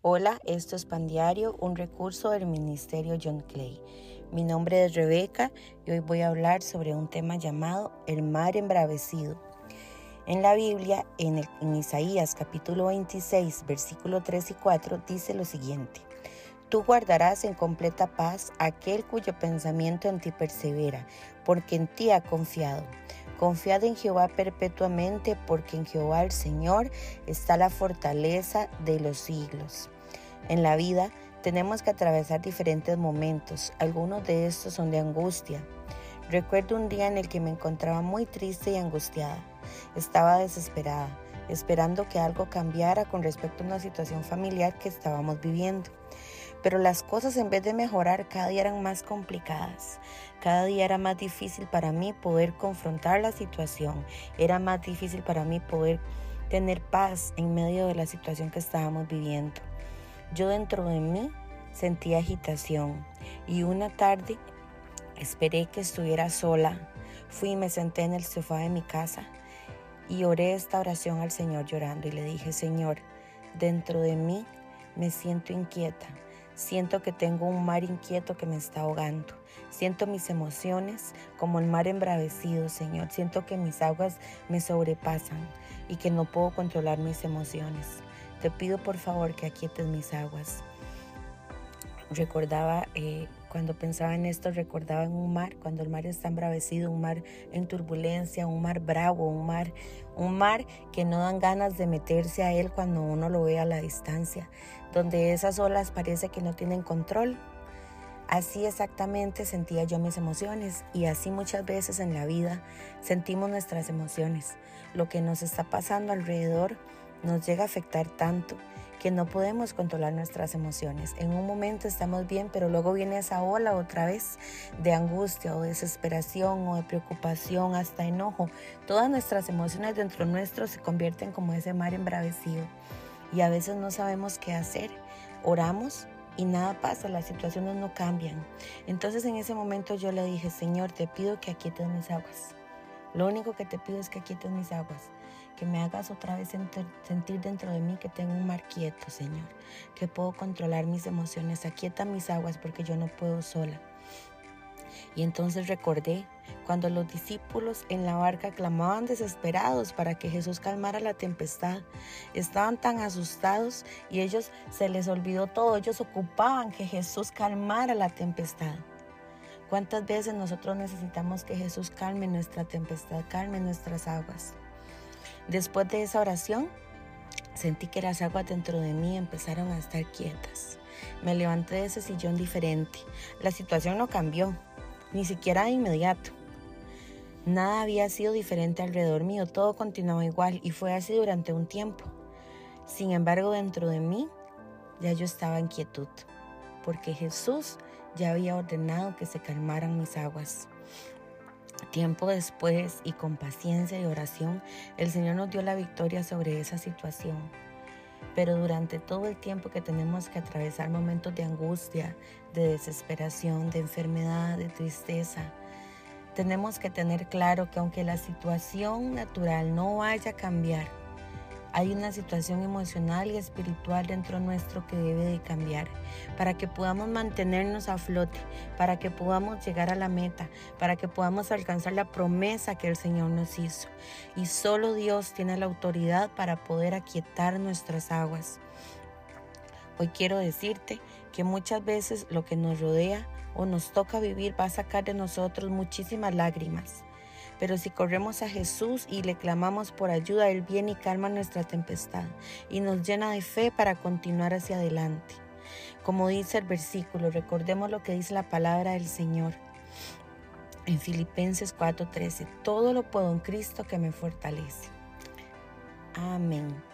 Hola, esto es Pandiario, un recurso del Ministerio John Clay. Mi nombre es Rebeca y hoy voy a hablar sobre un tema llamado el mar embravecido. En la Biblia, en, en Isaías capítulo 26, versículo 3 y 4, dice lo siguiente. Tú guardarás en completa paz aquel cuyo pensamiento en ti persevera, porque en ti ha confiado. Confiad en Jehová perpetuamente, porque en Jehová el Señor está la fortaleza de los siglos. En la vida tenemos que atravesar diferentes momentos, algunos de estos son de angustia. Recuerdo un día en el que me encontraba muy triste y angustiada. Estaba desesperada, esperando que algo cambiara con respecto a una situación familiar que estábamos viviendo. Pero las cosas en vez de mejorar cada día eran más complicadas. Cada día era más difícil para mí poder confrontar la situación. Era más difícil para mí poder tener paz en medio de la situación que estábamos viviendo. Yo dentro de mí sentía agitación y una tarde esperé que estuviera sola. Fui y me senté en el sofá de mi casa y oré esta oración al Señor llorando y le dije, Señor, dentro de mí me siento inquieta. Siento que tengo un mar inquieto que me está ahogando. Siento mis emociones como el mar embravecido, Señor. Siento que mis aguas me sobrepasan y que no puedo controlar mis emociones. Te pido por favor que aquietes mis aguas. Recordaba, eh, cuando pensaba en esto, recordaba en un mar, cuando el mar está embravecido, un mar en turbulencia, un mar bravo, un mar, un mar que no dan ganas de meterse a él cuando uno lo ve a la distancia donde esas olas parece que no tienen control. Así exactamente sentía yo mis emociones y así muchas veces en la vida sentimos nuestras emociones. Lo que nos está pasando alrededor nos llega a afectar tanto que no podemos controlar nuestras emociones. En un momento estamos bien, pero luego viene esa ola otra vez de angustia o desesperación o de preocupación, hasta enojo. Todas nuestras emociones dentro nuestro se convierten como ese mar embravecido y a veces no sabemos qué hacer. Oramos y nada pasa, las situaciones no cambian. Entonces en ese momento yo le dije, Señor, te pido que aquietes mis aguas. Lo único que te pido es que aquietes mis aguas, que me hagas otra vez sentir dentro de mí que tengo un mar quieto, Señor, que puedo controlar mis emociones. Aquieta mis aguas porque yo no puedo sola. Y entonces recordé cuando los discípulos en la barca clamaban desesperados para que Jesús calmara la tempestad. Estaban tan asustados y ellos se les olvidó todo. Ellos ocupaban que Jesús calmara la tempestad. ¿Cuántas veces nosotros necesitamos que Jesús calme nuestra tempestad, calme nuestras aguas? Después de esa oración, sentí que las aguas dentro de mí empezaron a estar quietas. Me levanté de ese sillón diferente. La situación no cambió, ni siquiera de inmediato. Nada había sido diferente alrededor mío, todo continuaba igual y fue así durante un tiempo. Sin embargo, dentro de mí ya yo estaba en quietud, porque Jesús ya había ordenado que se calmaran mis aguas. Tiempo después y con paciencia y oración, el Señor nos dio la victoria sobre esa situación. Pero durante todo el tiempo que tenemos que atravesar momentos de angustia, de desesperación, de enfermedad, de tristeza, tenemos que tener claro que aunque la situación natural no vaya a cambiar, hay una situación emocional y espiritual dentro nuestro que debe de cambiar para que podamos mantenernos a flote, para que podamos llegar a la meta, para que podamos alcanzar la promesa que el Señor nos hizo. Y solo Dios tiene la autoridad para poder aquietar nuestras aguas. Hoy quiero decirte que muchas veces lo que nos rodea o nos toca vivir va a sacar de nosotros muchísimas lágrimas pero si corremos a Jesús y le clamamos por ayuda, Él viene y calma nuestra tempestad y nos llena de fe para continuar hacia adelante. Como dice el versículo, recordemos lo que dice la palabra del Señor. En Filipenses 4:13, todo lo puedo en Cristo que me fortalece. Amén.